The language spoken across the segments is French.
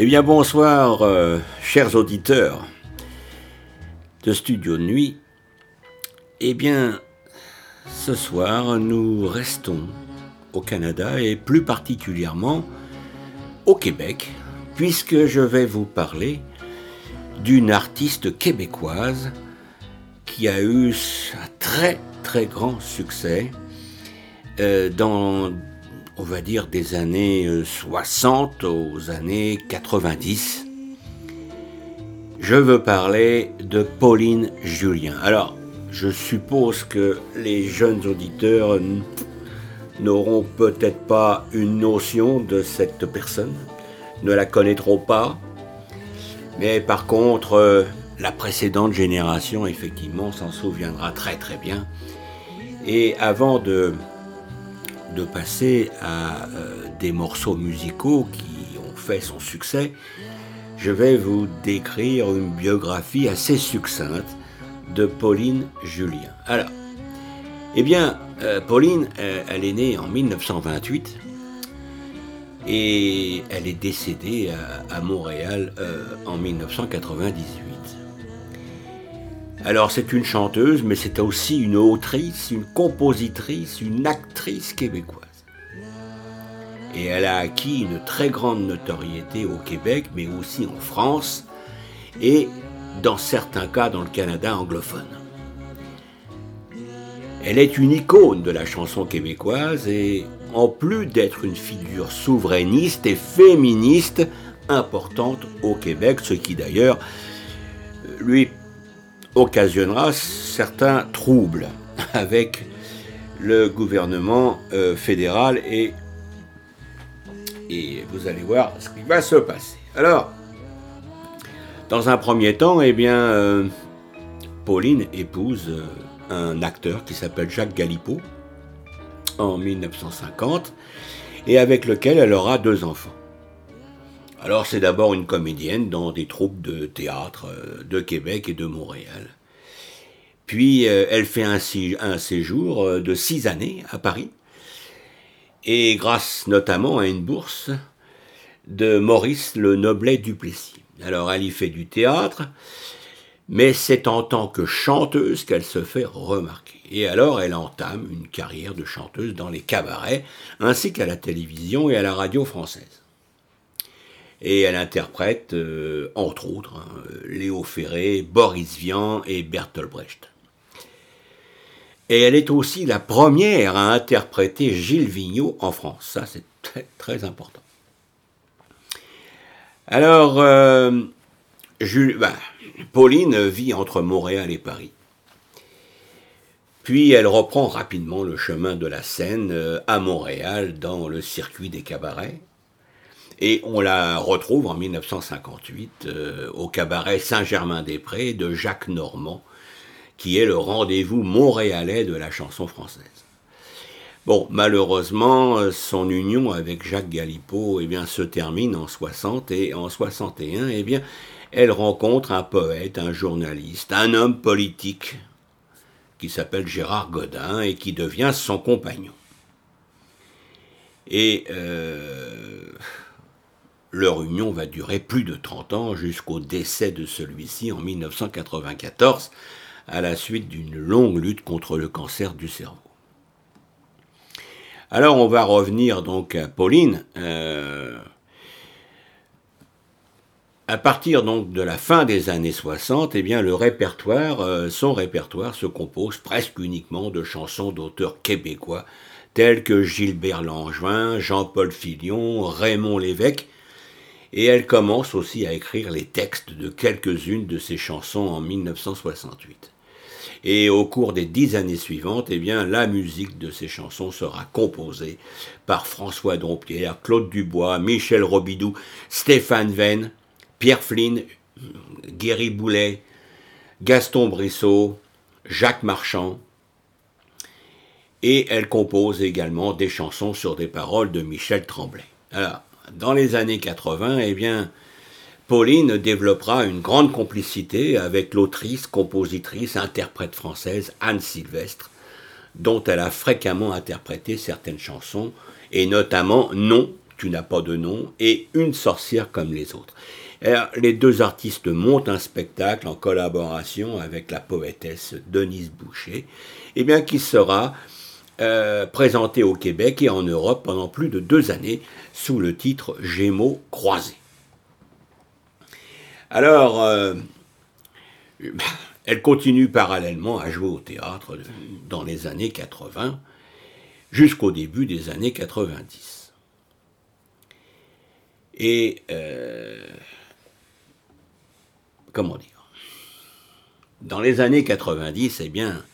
Eh bien bonsoir, euh, chers auditeurs de Studio Nuit. Eh bien, ce soir, nous restons au Canada et plus particulièrement au Québec, puisque je vais vous parler d'une artiste québécoise qui a eu un très très grand succès euh, dans, on va dire, des années 60 euh, aux années 90. Je veux parler de Pauline Julien. Alors, je suppose que les jeunes auditeurs n'auront peut-être pas une notion de cette personne, ne la connaîtront pas, mais par contre, euh, la précédente génération, effectivement, s'en souviendra très très bien. Et avant de, de passer à euh, des morceaux musicaux qui ont fait son succès, je vais vous décrire une biographie assez succincte de Pauline Julien. Alors, eh bien, euh, Pauline, euh, elle est née en 1928 et elle est décédée à, Montréal en 1998. Alors c'est une chanteuse, mais c'est aussi une autrice, une compositrice, une actrice québécoise. Et elle a acquis une très grande notoriété au Québec, mais aussi en France, et dans certains cas dans le Canada anglophone. Elle est une icône de la chanson québécoise et en plus d'être une figure souverainiste et féministe importante au Québec, ce qui d'ailleurs lui occasionnera certains troubles avec le gouvernement euh, fédéral et, et vous allez voir ce qui va se passer. Alors, dans un premier temps, eh bien, euh, Pauline épouse euh, un acteur qui s'appelle Jacques Galipeau en 1950 et avec lequel elle aura deux enfants. Alors c'est d'abord une comédienne dans des troupes de théâtre euh, de Québec et de Montréal. Puis euh, elle fait un, séjour euh, de six années à Paris. Et grâce notamment à une bourse de Maurice le Noblet Duplessis. Alors elle y fait du théâtre, mais c'est en tant que chanteuse qu'elle se fait remarquer. Et alors elle entame une carrière de chanteuse dans les cabarets, ainsi qu'à la télévision et à la radio française. Et elle interprète, euh, entre autres, hein, Léo Ferré, Boris Vian et Bertolt Brecht. Et elle est aussi la première à interpréter Gilles Vigneault en France. Ça, c'est très, important. Alors, euh, ben, Pauline vit entre Montréal et Paris. Puis elle reprend rapidement le chemin de la Seine euh, à Montréal dans le circuit des cabarets. Et on la retrouve en 1958 euh, au cabaret Saint-Germain-des-Prés de Jacques Normand, qui est le rendez-vous montréalais de la chanson française. Bon, malheureusement, son union avec Jacques Galipeau eh bien, se termine en 60 et en 61, eh bien, elle rencontre un poète, un journaliste, un homme politique qui s'appelle Gérard Godin et qui devient son compagnon. Et euh, leur union va durer plus de 30 ans jusqu'au décès de celui-ci en 1994 à la suite d'une longue lutte contre le cancer du cerveau. Alors on va revenir donc à Pauline. Euh, à partir donc de la fin des années 60, eh bien le répertoire, euh, son répertoire se compose presque uniquement de chansons d'auteurs québécois tels que Gilbert Langevin, Jean-Paul Filion, Raymond Lévesque, et elle commence aussi à écrire les textes de quelques-unes de ses chansons en 1968. Et au cours des dix années suivantes, eh la musique de ces chansons sera composée par François Dompierre, Claude Dubois, Michel Robidoux, Stéphane Venn, Pierre Flynn, Guéry Boulet, Gaston Brissot, Jacques Marchand. Et elle compose également des chansons sur des paroles de Michel Tremblay. Dans les années 80, eh bien, Pauline développera une grande complicité avec l'autrice, compositrice, interprète française Anne Sylvestre, dont elle a fréquemment interprété certaines chansons, et notamment Non, Tu n'as pas de nom et Une sorcière comme les autres. les deux artistes montent un spectacle en collaboration avec la poétesse Denise Boucher, eh bien, qui sera euh, présenté au Québec et en Europe pendant plus de deux années sous le titre Gémeaux croisés. Alors, euh, elle continue parallèlement à jouer au théâtre dans les années 80 jusqu'au début des années 90. Et euh, comment dire? Dans les années 90, eh bien,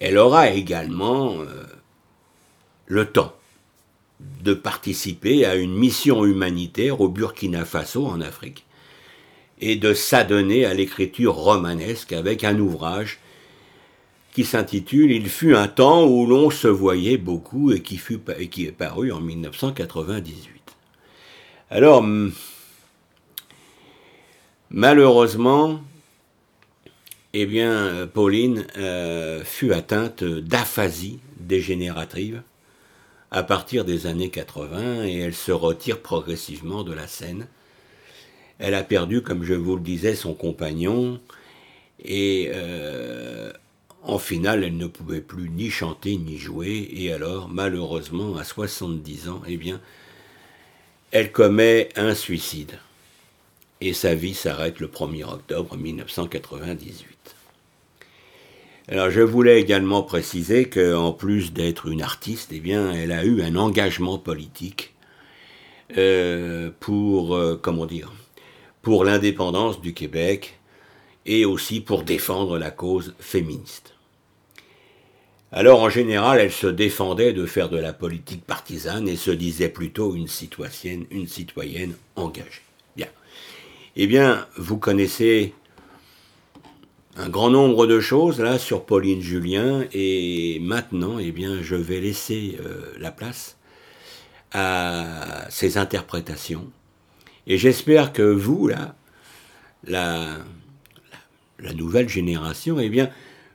elle aura également euh, le temps de participer à une mission humanitaire au Burkina Faso en Afrique et de s'adonner à l'écriture romanesque avec un ouvrage qui s'intitule Il fut un temps où l'on se voyait beaucoup et qui, et qui est paru en 1998. Alors, malheureusement, eh bien, Pauline euh, fut atteinte d'aphasie dégénérative à partir des années 80 et elle se retire progressivement de la scène. Elle a perdu, comme je vous le disais, son compagnon et euh, en finale, elle ne pouvait plus ni chanter ni jouer et alors, malheureusement, à 70 ans, eh bien, elle commet un suicide et sa vie s'arrête le 1er octobre 1998. Alors je voulais également préciser qu'en plus d'être une artiste, eh bien, elle a eu un engagement politique euh, pour, euh, comment dire, pour l'indépendance du Québec et aussi pour défendre la cause féministe. Alors en général, elle se défendait de faire de la politique partisane et se disait plutôt une citoyenne, une citoyenne engagée. Eh bien, vous connaissez un grand nombre de choses là sur Pauline Julien et maintenant eh bien je vais laisser euh, la place à ses interprétations et j'espère que vous là la, la, nouvelle génération eh bien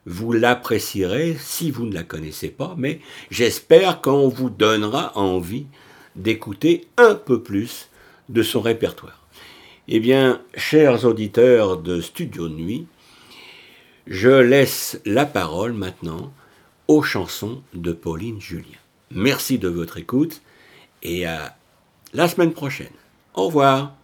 vous l'apprécierez si vous ne la connaissez pas mais j'espère qu'on vous donnera envie d'écouter un peu plus de son répertoire. Eh bien, chers auditeurs de Studio Nuit, je laisse la parole maintenant aux chansons de Pauline Julien. Merci de votre écoute et à la semaine prochaine. Au revoir.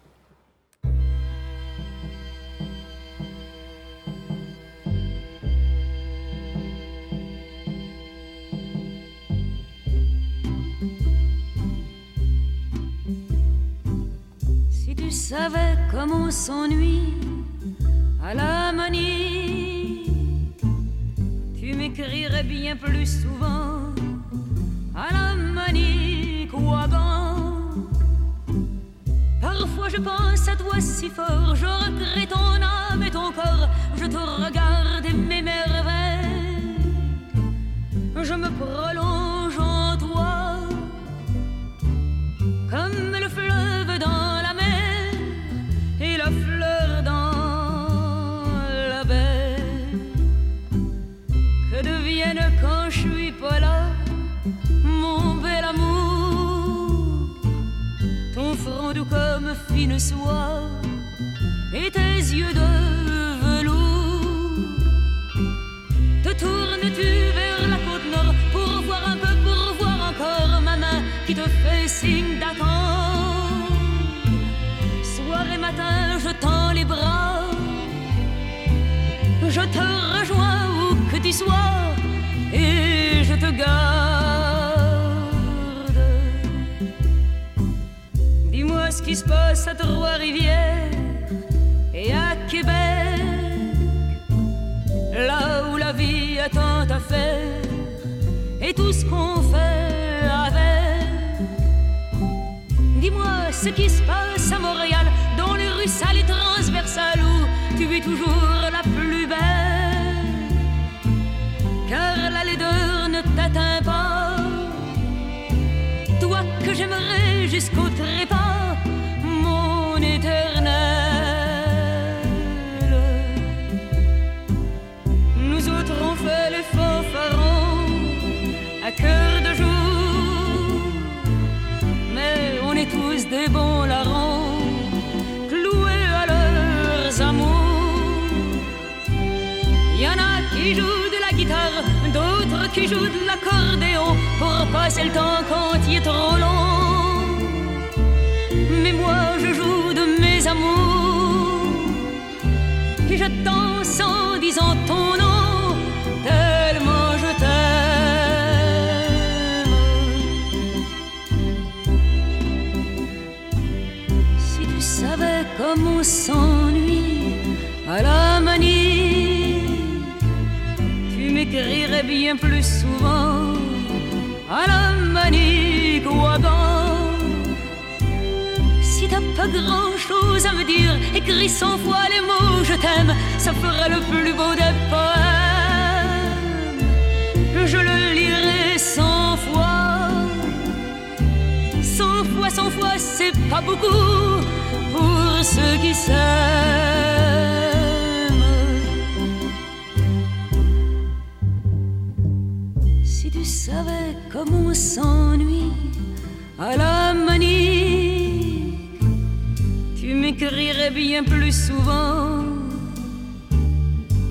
Savais comment on s'ennuie à la manie tu m'écrirais bien plus souvent à la manique ou avant. Parfois je pense à toi si fort, je regrette ton âme et ton corps, je te regarde et m'émerveille. Je me prolonge fine et tes yeux de velours. Te tournes-tu vers la côte nord pour voir un peu, pour voir encore ma main qui te fait signe d'attendre. Soir et matin, je tends les bras. Je te rejoins où que tu sois et je te garde. Qui se passe à Trois-Rivières et à Québec, là où la vie a tant à faire et tout ce qu'on fait avec. Dis-moi ce qui se passe à Montréal, dans les rues sales et transversales où tu es toujours la plus belle car la laideur ne t'atteint pas. Toi que j'aimerais jusqu'au trépas, fait les fanfarons à cœur de jour, mais tous des bons larrons, cloués à leurs amours. Il y en a qui jouent de la guitare, d'autres qui jouent de l'accordéon pour passer le temps quand il est trop long. Mais moi je joue de mes amours et je danse en disant ton nom. Comme s'ennuie à la manie. Tu m'écrirais bien plus souvent à la manie qu'au Si t'as pas grand chose à me dire, écris cent fois les mots je t'aime, ça ferait le plus beau des poèmes. Je le lirai cent fois, cent fois, cent fois, c'est pas beaucoup ceux qui s'aiment. Si tu savais comme on s'ennuie à la manie, tu m'écrirais bien plus souvent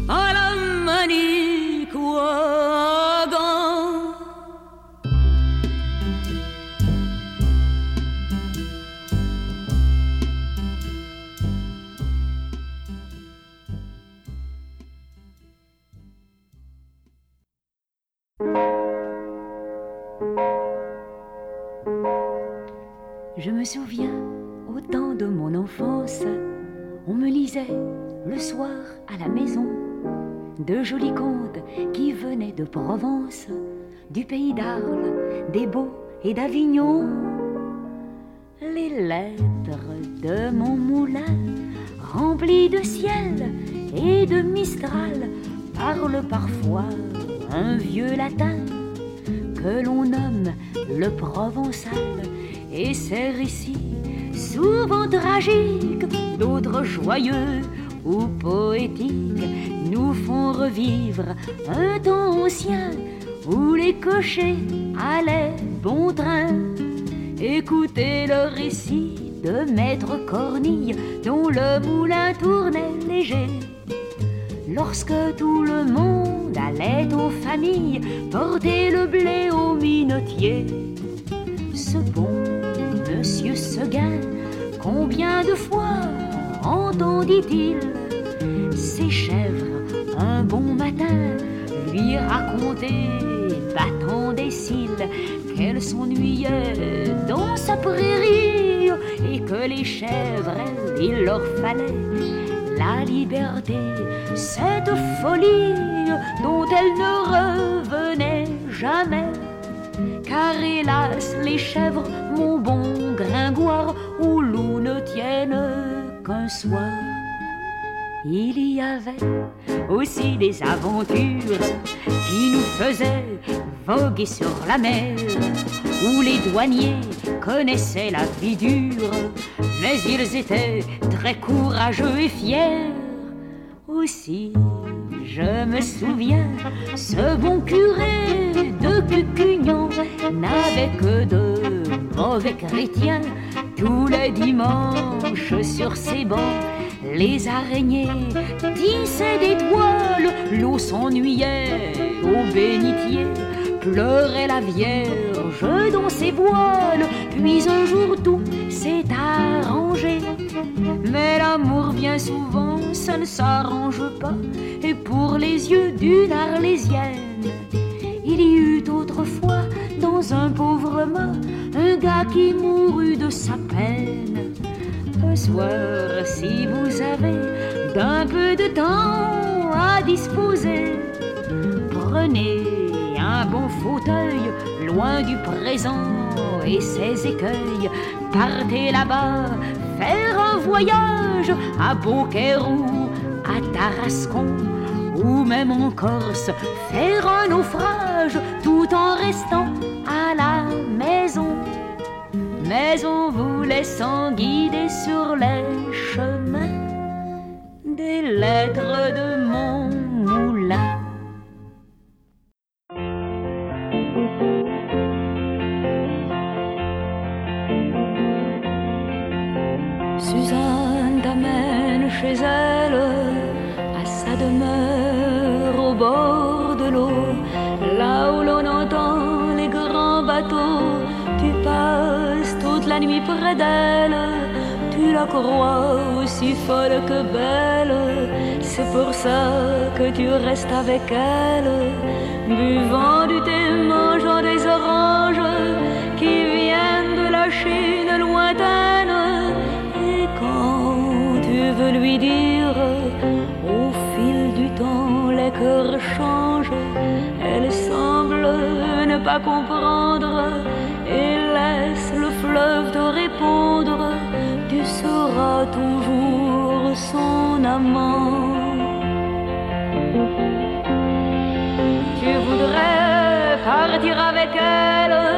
à la manie Je me souviens au temps de mon enfance, on me lisait le soir à la maison de jolis contes qui venaient de Provence, du pays d'Arles, des Beaux et d'Avignon. Les lettres de mon moulin, remplies de ciel et de mistral, parlent parfois un vieux latin que l'on nomme le provençal et ces récits, souvent tragiques, d'autres joyeux ou poétiques, nous font revivre un temps ancien où les cochers allaient bon train. Écoutez le récit de Maître Cornille dont le moulin tournait léger. Lorsque tout le monde allait aux familles porter le blé au minotier, ce bon combien de fois entendit-il ces chèvres un bon matin lui raconter, battant des cils, qu'elle s'ennuyait dans sa prairie et que les chèvres, il leur fallait la liberté, cette folie dont elle ne revenait jamais. Car hélas, les chèvres, mon bon gringoire qu'un soir. Il y avait aussi des aventures qui nous faisaient voguer sur la mer, où les douaniers connaissaient la vie dure, mais ils étaient très courageux et fiers. Aussi, je me souviens, ce bon curé de Cucugnan n'avait que de mauvais chrétiens. Tous les dimanches sur ses bancs, les araignées tissaient d'étoiles, l'eau s'ennuyait au bénitier, pleurait la Vierge dans ses voiles, puis un jour tout s'est arrangé. Mais l'amour bien souvent, ça ne s'arrange pas, et pour les yeux d'une arlésienne, il y eut autrefois dans un pauvre mât un gars qui mourut de sa peine. Un soir, si vous avez d'un peu de temps à disposer, prenez un bon fauteuil loin du présent et ses écueils. Partez là-bas, faire un voyage à Beaucaire à Tarascon ou même en Corse, faire un naufrage tout en restant à la maison, mais en vous laissant guider sur les chemins des lettres de mon moulin. Suzanne t'amène chez elle à sa demeure au bord près d'elle, tu la crois aussi folle que belle. C'est pour ça que tu restes avec elle, buvant du thé, mangeant des oranges qui viennent de la Chine lointaine. Et quand tu veux lui dire, au fil du temps, les cœurs changent, elle semble ne pas comprendre. Et te répondre, tu seras toujours son amant. Tu voudrais partir avec elle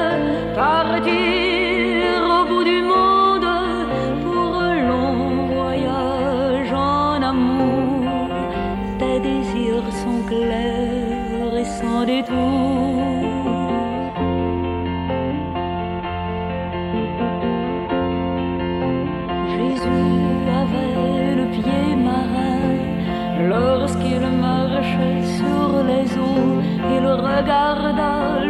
regarda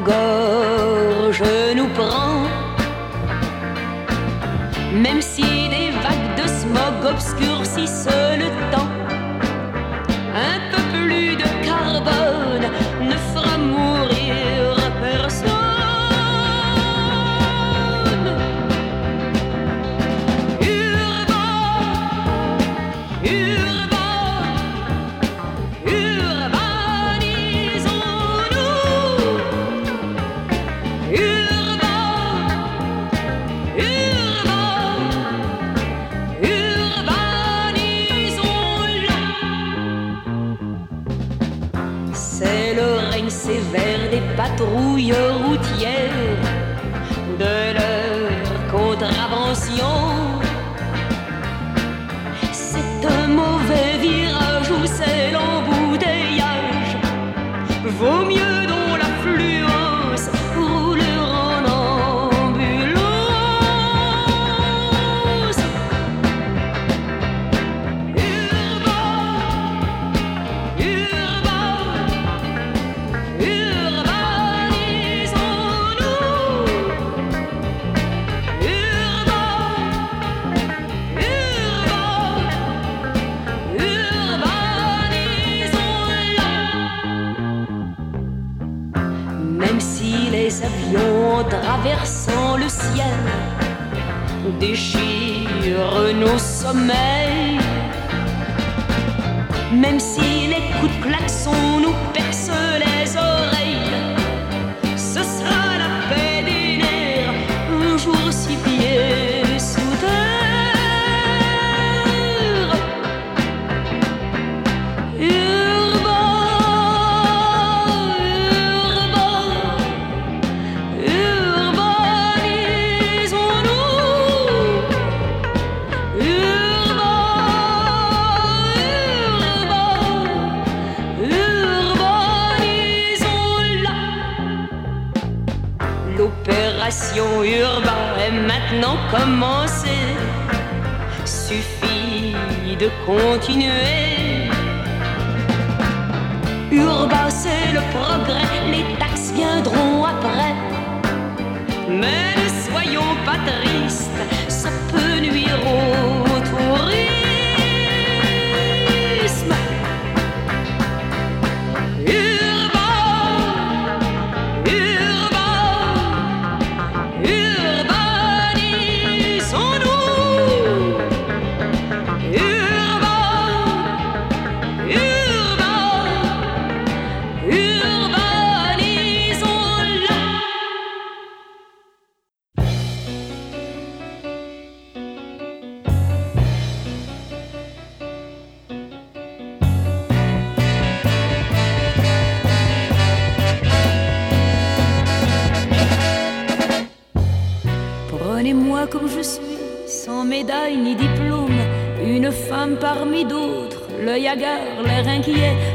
go.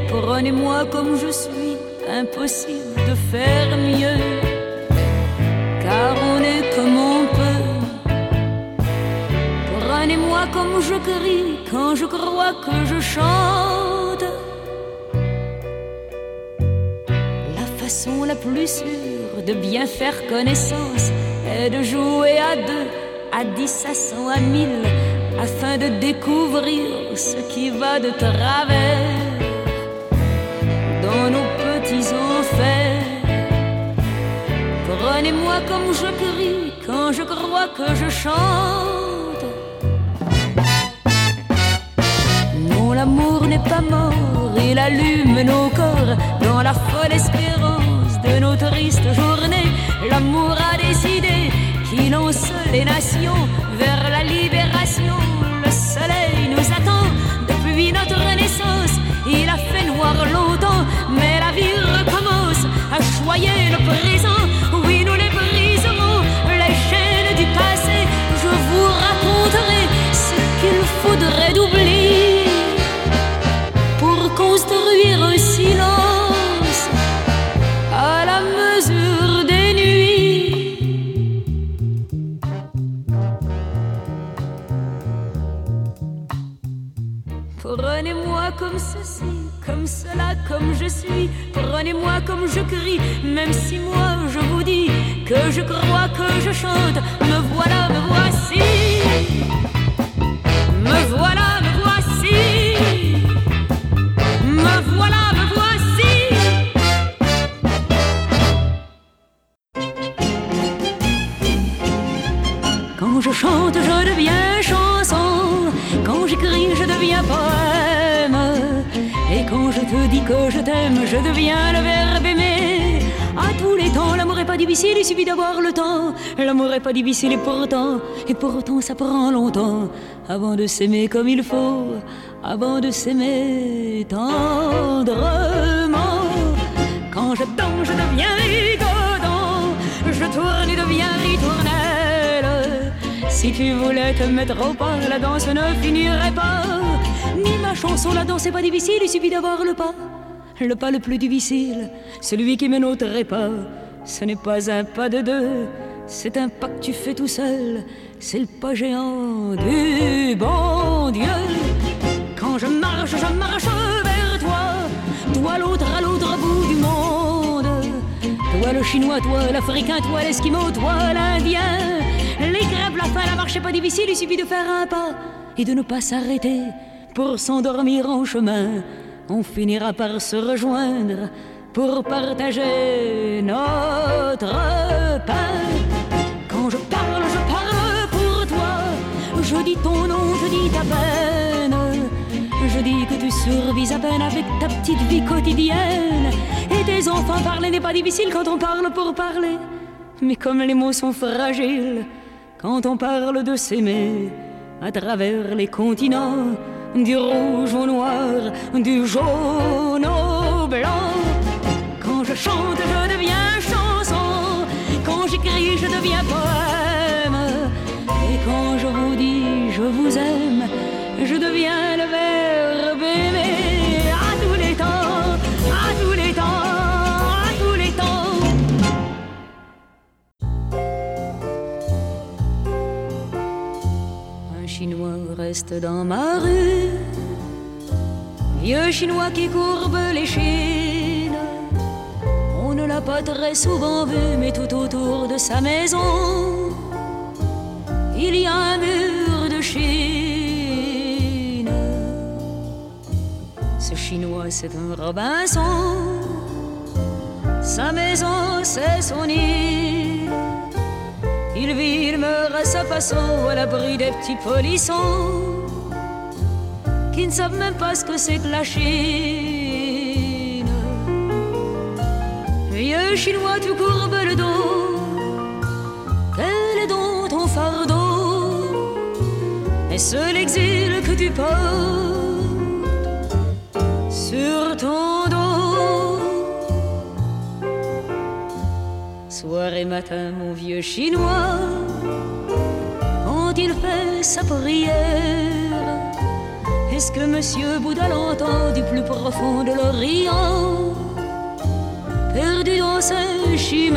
Prenez-moi comme je suis, impossible de faire mieux, car on est comme on peut. Prenez-moi comme je crie quand je crois que je chante. La façon la plus sûre de bien faire connaissance est de jouer à deux, à dix, à cent, à mille, afin de découvrir ce qui va de travers Prenez-moi comme je crie quand je crois que je chante. Non, l'amour n'est pas mort, il allume nos corps dans la folle espérance de nos tristes journées. L'amour a décidé qu'il lance les nations comme je crie, même si moi je vous dis que je crois que je chante. Me voilà, me voici. Me voilà, me voici. Me voilà, me voici. Quand je chante, je deviens chanson. Quand j'écris, je deviens poème. Et quand je te dis que je t'aime, je deviens le il suffit d'avoir le temps. L'amour est pas difficile et pourtant, et pourtant ça prend longtemps avant de s'aimer comme il faut, avant de s'aimer tendrement. Quand je danse, je deviens rigodon. Je tourne et deviens ritournelle. Si tu voulais te mettre au pas, la danse ne finirait pas. Ni ma chanson, la danse est pas difficile, il suffit d'avoir le pas. Le pas le plus difficile, celui qui mène au trépas. Ce n'est pas un pas de deux, c'est un pas que tu fais tout seul. C'est le pas géant du bon Dieu. Quand je marche, je marche vers toi. Toi l'autre à l'autre bout du monde. Toi le chinois, toi l'africain, toi l'esquimau, toi l'indien. Les grèves, la faim, la marche est pas difficile, il suffit de faire un pas et de ne pas s'arrêter pour s'endormir en chemin. On finira par se rejoindre pour partager notre pain. Quand je parle, je parle pour toi. Je dis ton nom, je dis ta peine. Je dis que tu survis à peine avec ta petite vie quotidienne. Et tes enfants parler n'est pas difficile quand on parle pour parler. Mais comme les mots sont fragiles, quand on parle de s'aimer à travers les continents, du rouge au noir, du jaune au blanc. Je chante, je deviens chanson. Quand j'écris, je deviens poème. Et quand je vous dis je vous aime, je deviens le verbe aimer à tous les temps, à tous les temps, à tous les temps. Un Chinois reste dans ma rue, vieux Chinois qui courbe les chines. Ne l'a pas très souvent vu, mais tout autour de sa maison, il y a un mur de Chine. Ce Chinois, c'est un Robinson. Sa maison, c'est son île. Il vit, il meurt à sa façon, à l'abri des petits polissons qui ne savent même pas ce que c'est que la Chine. Chinois, tu courbes le dos. Quel est donc ton fardeau. Est-ce l'exil que tu portes sur ton dos. Soir et matin, mon vieux Chinois, quand il fait sa prière, est-ce que Monsieur Bouddha l'entend du plus profond de l'Orient, perdu dans ses chimères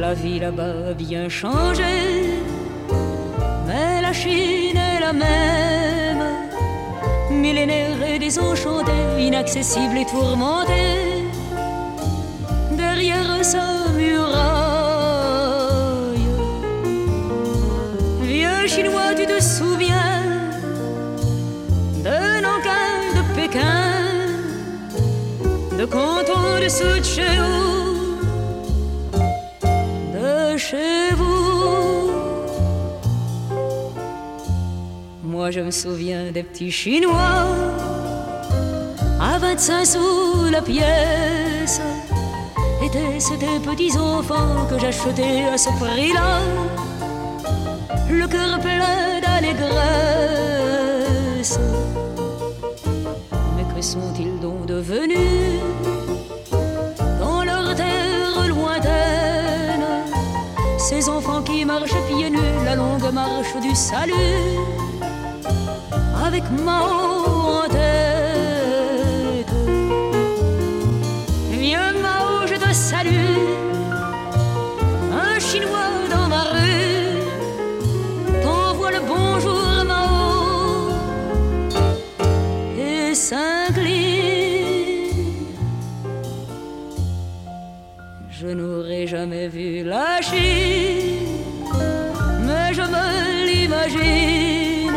La vie là-bas a bien changé, mais la Chine est la même, millénaire et désenchantée, inaccessible et tourmentée de Canton, de Suchéo, de chez vous. Moi, je me souviens des petits chinois à 25 sous la pièce. Étaient-ce des petits enfants que j'achetais à ce prix-là? Le cœur plein d'allégresse. Mais que sont-ils donc devenus? Ces enfants qui marchent pieds nus La longue marche du salut Avec Mao en tête Viens Mao, je te salue. Un Chinois jamais vu la Chine, mais je me l'imagine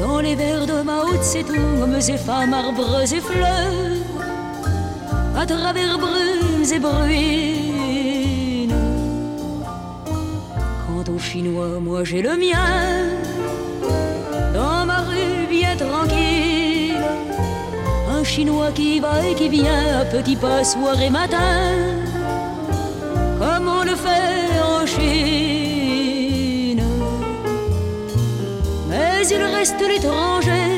dans les vers de Mao Tse-tung, hommes et femmes, arbres et fleurs à travers brumes et bruines. Quant aux Chinois, moi j'ai le mien, dans ma rue bien tranquille. Un Chinois qui va et qui vient à petits pas soir et matin, reste l'étranger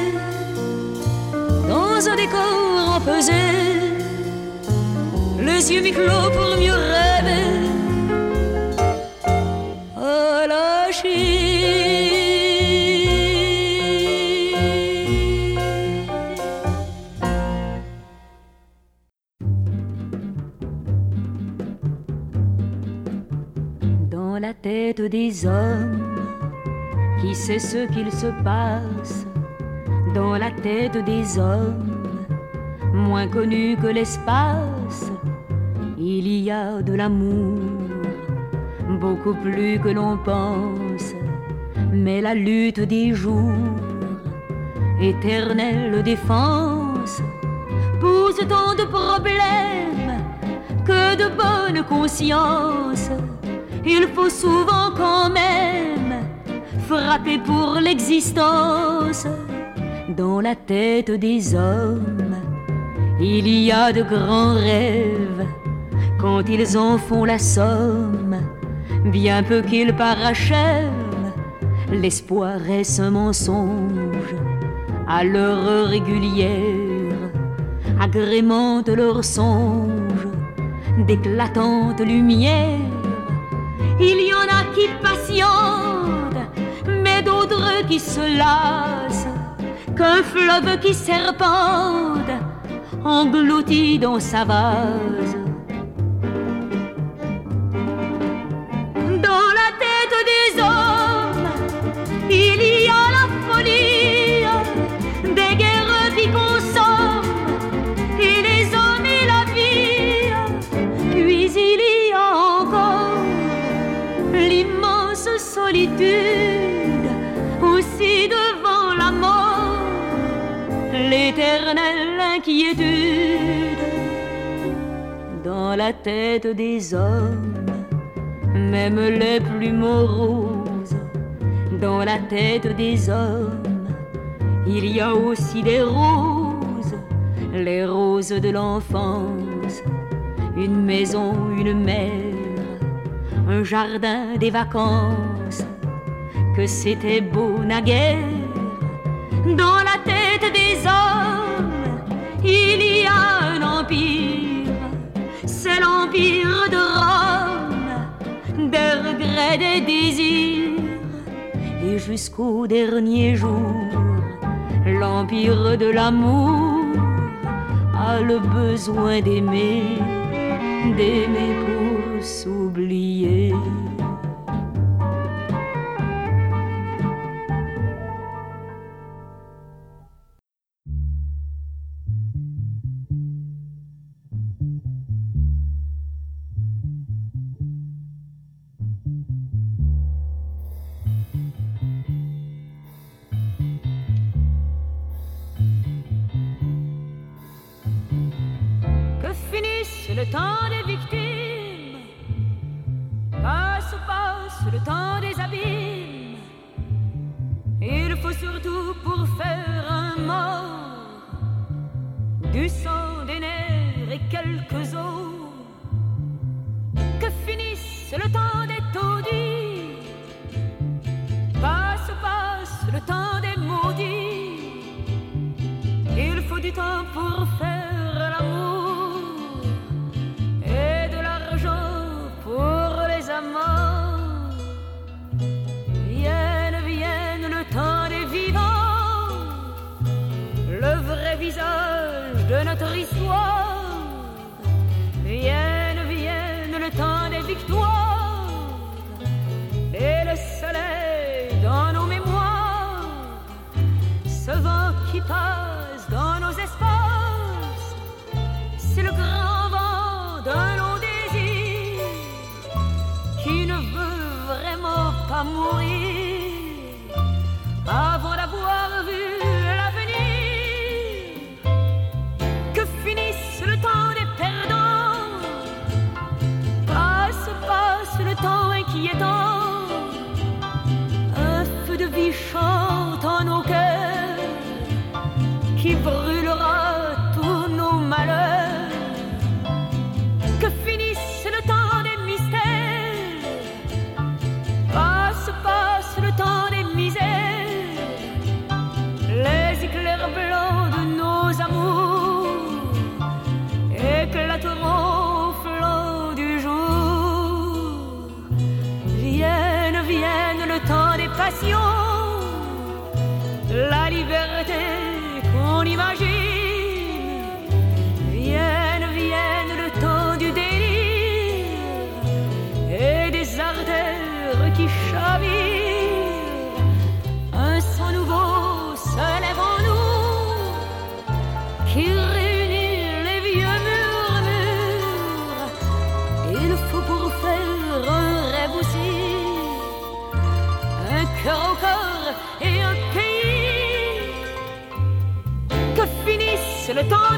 dans un décor empesé les yeux mi-clos pour mieux rêver dans la tête des hommes. C'est ce qu'il se passe dans la tête des hommes, moins connus que l'espace. Il y a de l'amour, beaucoup plus que l'on pense, mais la lutte des jours, éternelle défense, pousse tant de problèmes que de bonnes consciences. Il faut souvent quand même frappé pour l'existence dans la tête des hommes. Il y a de grands rêves quand ils en font la somme, bien peu qu'ils parachèvent, l'espoir est un mensonge à l'heure régulière, agrémente leurs songes d'éclatante lumière. Il y en a qui patientent qui se lasse, qu'un fleuve qui serpente englouti dans sa vase. éternelle inquiétude dans la tête des hommes, même les plus moroses. Dans la tête des hommes, il y a aussi des roses, les roses de l'enfance, une maison, une mère, un jardin des vacances, que c'était beau naguère dans la tête des désirs. Et jusqu'au dernier jour, l'empire de l'amour a le besoin d'aimer, d'aimer pour sourire. Le temps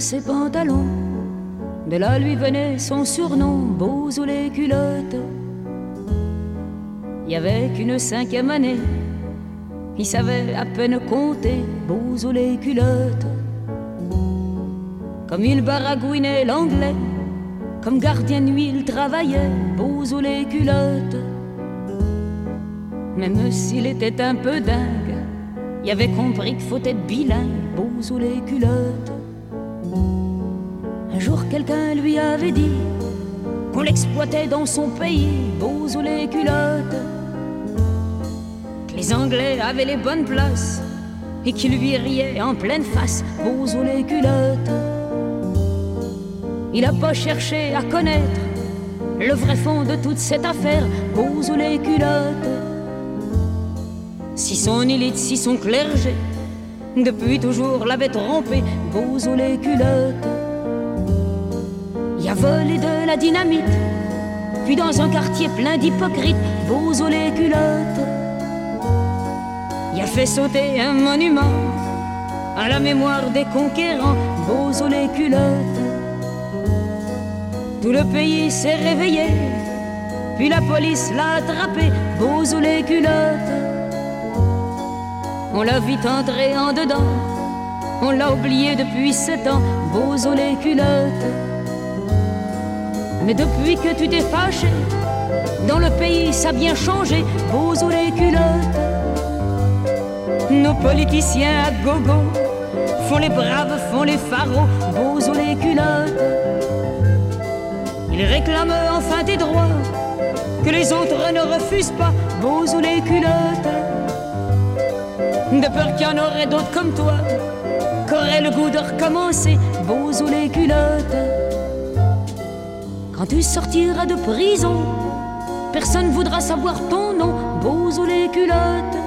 ses pantalons. De là lui venait son surnom, Bozo les culottes. Il y avait qu'une cinquième année. Il savait à peine compter, Bozo les culottes. Comme il baragouinait l'anglais, comme gardien de nuit il travaillait, Bozo les culottes. Même s'il était un peu dingue, il avait compris qu'il faut être bilingue, Bozo les culottes. Quelqu'un lui avait dit qu'on l'exploitait dans son pays, Bozo les culottes. Que les Anglais avaient les bonnes places et qu'ils lui riaient en pleine face, Bozo les culottes. Il a pas cherché à connaître le vrai fond de toute cette affaire, Bozo les culottes. Si son élite, si son clergé, depuis toujours l'avait trompé, Bozo les culottes. Volé de la dynamite, puis dans un quartier plein d'hypocrites, Bozo les culottes. Il a fait sauter un monument à la mémoire des conquérants, Bozo les culottes. Tout le pays s'est réveillé, puis la police l'a attrapé, Bozo les culottes. On l'a vite entré en dedans, on l'a oublié depuis sept ans, Bozo les culottes. Mais depuis que tu t'es fâché, dans le pays ça a bien changé, Bozo les culottes. Nos politiciens à gogo font les braves, font les pharaons, Bozo les culottes. Ils réclament enfin des droits que les autres ne refusent pas, Bozo les culottes. De peur qu'il y en aurait d'autres comme toi, qu'auraient le goût de recommencer, Bozo les culottes. Quand tu sortiras de prison, personne voudra savoir ton nom, Bozo les culottes.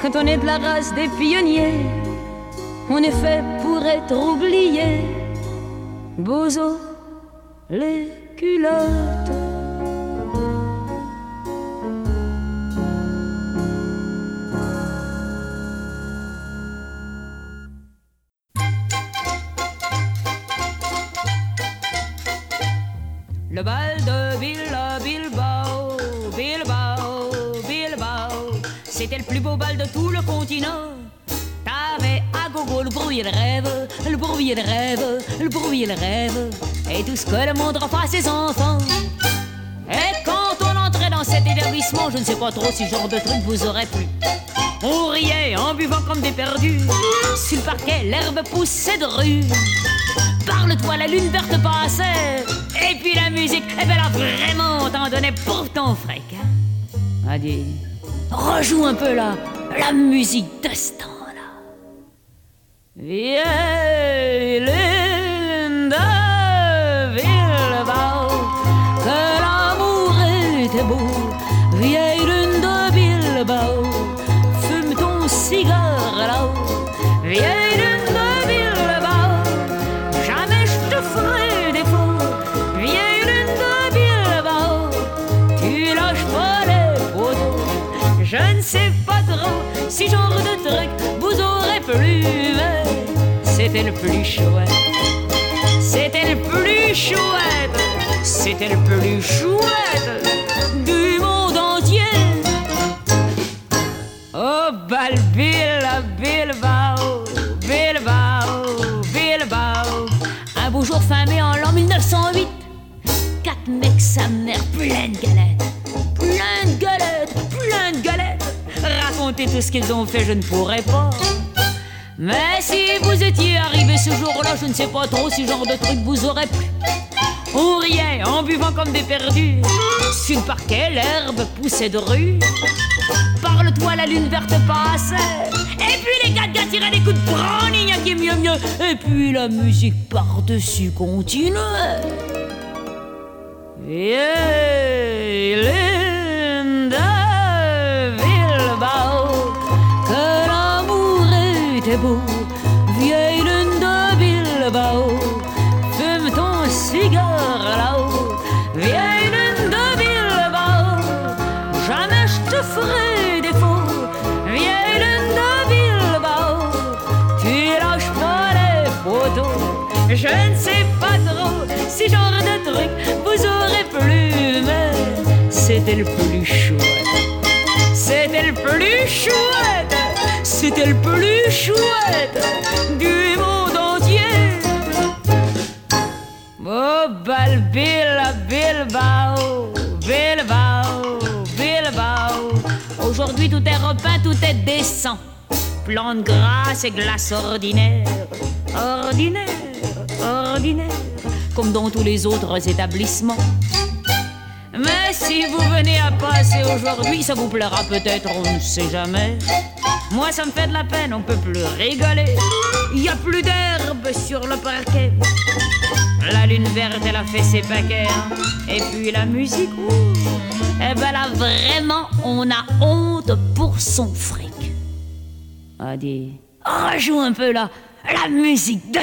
Quand on est de la race des pionniers, on est fait pour être oublié, Bozo les culottes. Le rêve, le bruit et le rêve, et tout ce que le monde offre à ses enfants. Et quand on entrait dans cet établissement, je ne sais pas trop si genre de truc vous aurait plu. On riait en buvant comme des perdus. Sur le parquet, l'herbe poussait de rue. Parle-toi, la lune verte passait. Et puis la musique, eh ben là vraiment, t'en donnait pour ton fric. Allez, rejoue un peu là, la musique de ce temps-là. Vieille c'était le plus chouette. C'était le plus chouette, c'était le plus chouette du monde entier. Oh, Balbilla, Bilbao, Bilbao, Bilbao. Un beau jour fin mai en l'an 1908, quatre mecs, sa mère, pleine de pleine plein de galettes. Raconter tout ce qu'ils ont fait, je ne pourrais pas. Mais si vous étiez arrivé ce jour-là, je ne sais pas trop si genre de truc vous aurait plu. On riait en buvant comme des perdus. Sur le parquet, l'herbe poussait de rue. Parle-toi, la lune verte passait. Et puis les gars gars tiraient des coups de browning, qui est mieux mieux. Et puis la musique par-dessus continuait. Vieille lune beau. Vieille lune de Bilbao, fume ton cigare là-haut. Vieille lune de Bilbao, jamais je te ferai défaut. Vieille lune de Bilbao, tu lâches pas les poteaux. Je ne sais pas trop si genre de truc vous aurait plu, mais c'était le plus chouette. C'était le plus chouette, c'était le plus chouette du monde entier. Oh, bal Bilbao, Bilbao, Bilbao. Aujourd'hui tout est repeint, tout est décent. Plan de grâce et glace ordinaire, ordinaire, ordinaire, comme dans tous les autres établissements. Mais si vous venez à passer aujourd'hui, ça vous plaira peut-être, on ne sait jamais. Moi, ça me fait de la peine, on peut plus rigoler. Il y a plus d'herbe sur le parquet. La lune verte, elle a fait ses paquets. hein. Et puis la musique, ouh, eh ben là, vraiment, on a honte pour son fric. A dit, rejoue un peu là, la musique de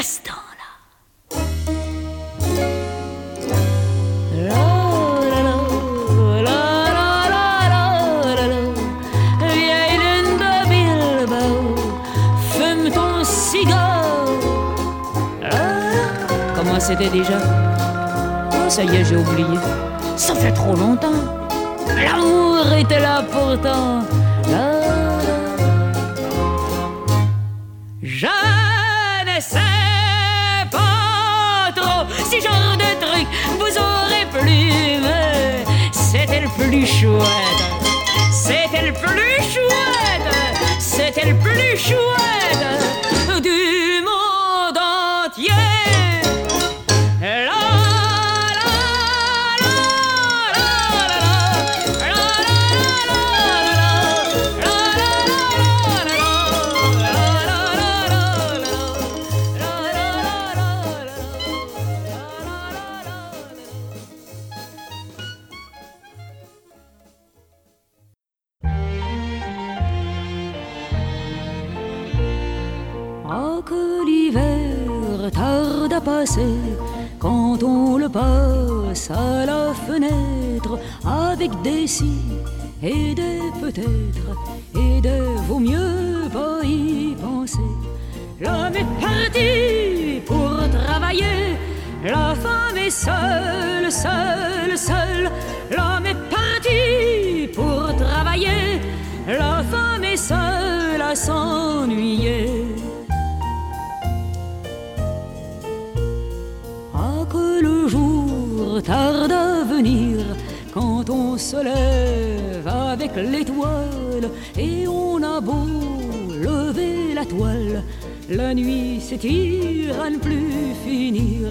c'était déjà Oh, ça y est, j'ai oublié. Ça fait trop longtemps. L'amour était là pourtant. La, la. Je ne sais pas trop si genre de truc vous aurait plu, c'était le plus chouette. C'était le plus chouette. C'était le plus chouette quand on le passe à la fenêtre avec des si et des peut-être et des vaut mieux pas y penser. L'homme est parti pour travailler, la femme est seule, seule, seule. L'homme est parti pour travailler, la femme est seule à s'ennuyer. Tarde à venir quand on se lève avec l'étoile et on a beau lever la toile. La nuit s'étire à ne plus finir.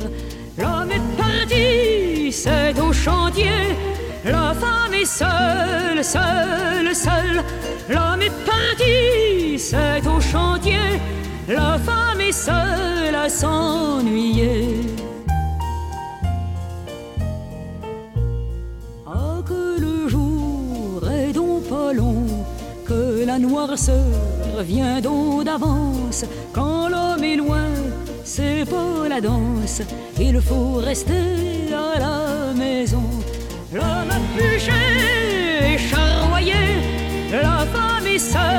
L'homme est parti, c'est au chantier. La femme est seule, seule, seule. L'homme est parti, c'est au chantier. La femme est seule à s'ennuyer. La noirceur vient donc d'avance. Quand l'homme est loin, c'est pas la danse, il faut rester à la maison. L'homme a bûché et charroyé, la femme est seule,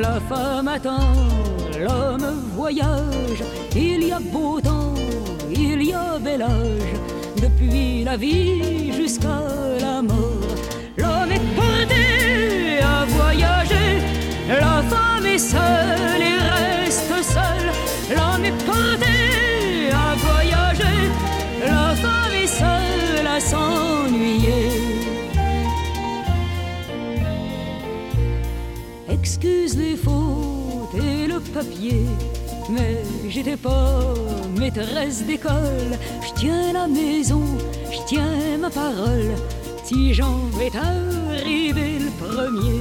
La femme attend, l'homme voyage. Il y a beau temps, il y a bel âge. depuis la vie jusqu'à mais j'étais pas maîtresse d'école. Je tiens la maison, je tiens ma parole. Si j'en vais arriver le premier,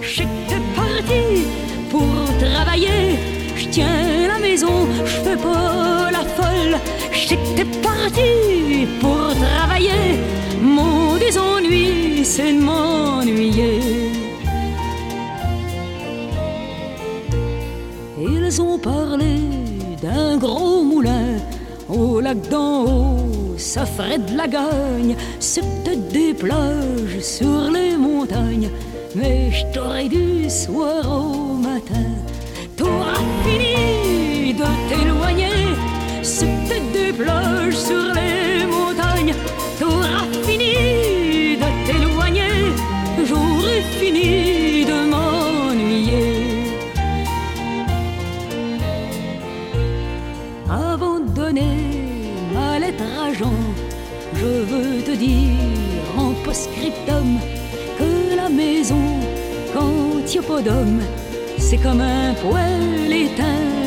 j'étais parti pour travailler. Je tiens la maison, je fais pas la folle. J'étais parti pour travailler. Mon désennui, c'est de m'ennuyer. Ils ont parlé d'un gros moulin au lac d'en haut, ça ferait de la gagne. C'est peut-être des plages sur les montagnes, mais je t'aurais dû soir au matin. T'auras fini de t'éloigner, c'est peut-être des plages sur les en post-scriptum que la maison, quand c'est comme un poêle éteint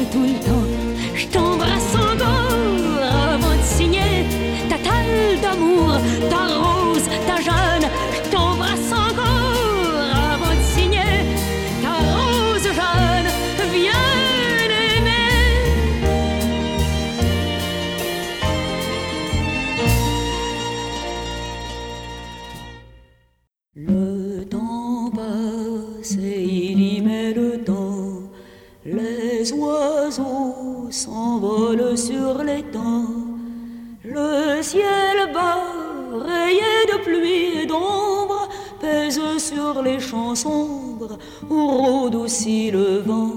champs sombres où rôde aussi le vent.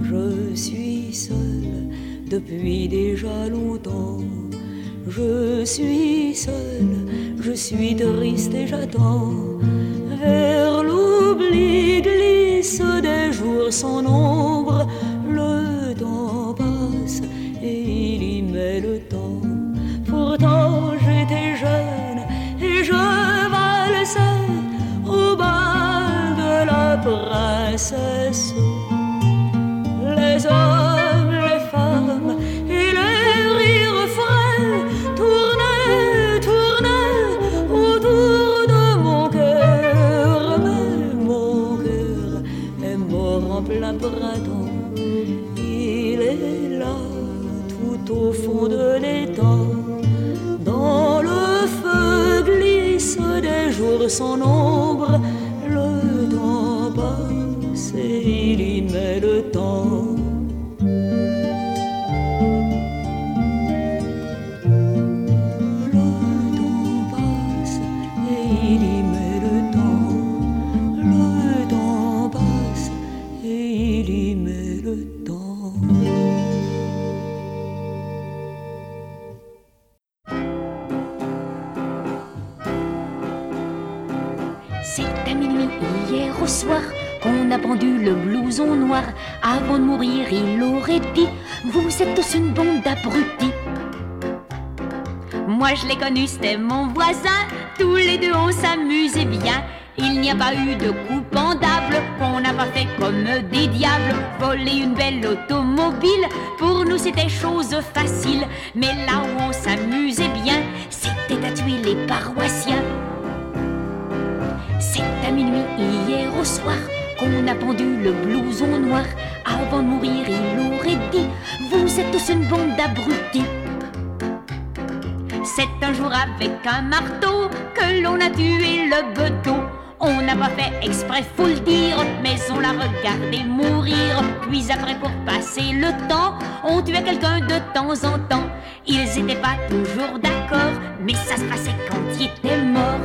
Je suis seul depuis déjà longtemps. Je suis seul, je suis triste et j'attends. Vers l'oubli glisse des jours sans nombre. Les hommes, les femmes et les rires frais tournaient, tournaient autour de mon cœur. Mais mon cœur est mort en plein printemps. Il est là, tout au fond de l'étang. Dans le feu glisse des jours sans nombre. Et il y met le temps. Tous une bande d'abrutis. Moi je l'ai connu, c'était mon voisin. Tous les deux on s'amusait bien. Il n'y a pas eu de coup pendable qu'on n'a pas fait comme des diables. Voler une belle automobile, pour nous c'était chose facile. Mais là où on s'amusait bien, c'était à tuer les paroissiens. C'est à minuit hier au soir qu'on a pendu le blouson noir. Avant de mourir, il aurait dit Vous êtes tous une bande d'abrutis. C'est un jour avec un marteau que l'on a tué le bedeau. On n'a pas fait exprès, faut le dire, mais on l'a regardé mourir. Puis après, pour passer le temps, on tuait quelqu'un de temps en temps. Ils étaient pas toujours d'accord, mais ça se passait quand il était mort.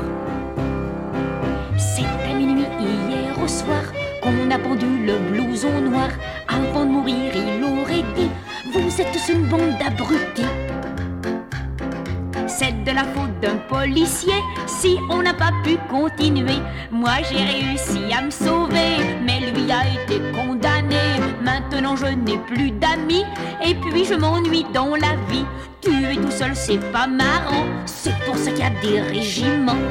C'est à minuit hier au soir qu'on a pendu le blouson noir. Avant de mourir, il aurait dit Vous êtes une bande d'abrutis. C'est de la faute d'un policier si on n'a pas pu continuer. Moi j'ai réussi à me sauver, mais lui a été condamné. Maintenant je n'ai plus d'amis, et puis je m'ennuie dans la vie. Tu es tout seul, c'est pas marrant, c'est pour ça qu'il y a des régiments.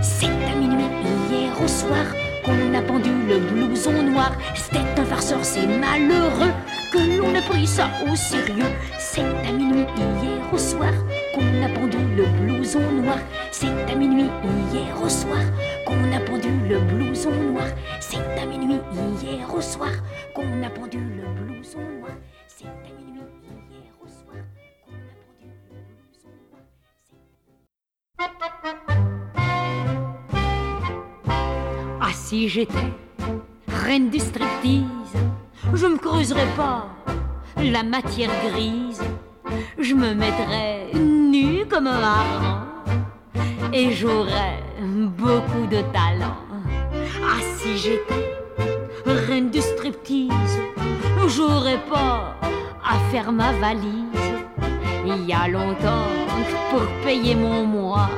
C'est à minuit hier au soir qu'on a pendu le blouson noir. C'était un farceur, c'est malheureux que l'on a pris ça au sérieux. C'est à minuit hier au soir qu'on a pendu le blouson noir. C'est à minuit hier au soir qu'on a pendu le blouson noir. C'est à minuit hier au soir qu'on a pendu le blouson noir. C'est à minuit hier au soir qu'on a pendu le blouson noir. Ah si j'étais reine du striptease, je me creuserais pas la matière grise, je me mettrais nue comme un hareng et j'aurais beaucoup de talent. Ah si j'étais reine du striptease, j'aurais pas à faire ma valise. Il y a longtemps pour payer mon mois,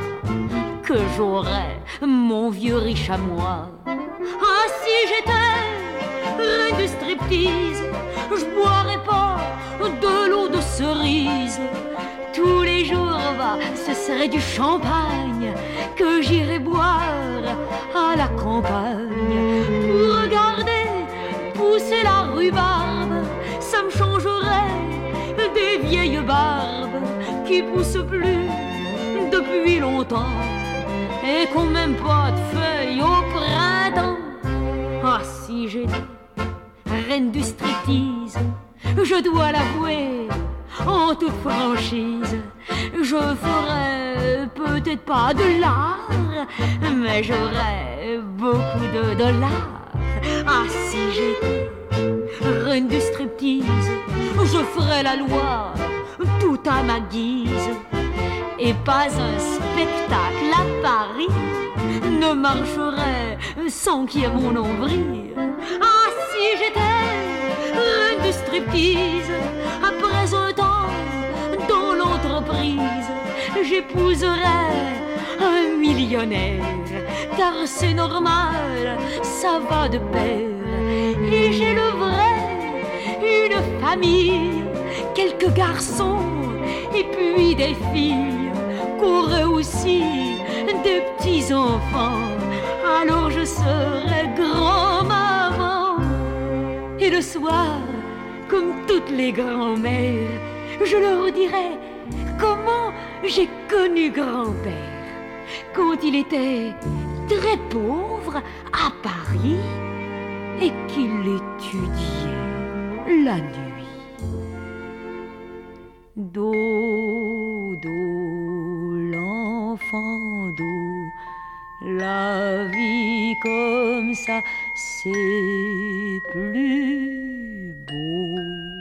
que j'aurais mon vieux riche à moi. Ah si j'étais reine striptease, je boirais pas de l'eau de cerise. Tous les jours, va, ce serait du champagne que j'irais boire à la campagne. Pour regarder pousser la rhubarbe, ça me changerait des vieilles barbes qui poussent plus depuis longtemps et qu'on même pas de feuilles au printemps. Ah si j'étais reine du striptease, je dois l'avouer en toute franchise, je ferais peut-être pas de l'art, mais j'aurais beaucoup de dollars. Ah si j'étais reine du striptease, je ferais la loi tout à ma guise. Et pas un spectacle à Paris ne marcherait sans qu'il y ait mon nombril. Ah si j'étais reine du après un temps dans l'entreprise, j'épouserais un millionnaire, car c'est normal, ça va de pair. Et j'ai le vrai, une famille, quelques garçons et puis des filles, qu'auraient aussi des petits enfants. Alors je serai grand-maman. Et le soir, comme toutes les grand-mères, je leur dirai comment j'ai connu grand-père quand il était très pauvre à Paris et qu'il étudiait la nuit. Dodo, l'enfant d'eau, la vie comme ça, c'est plus beau.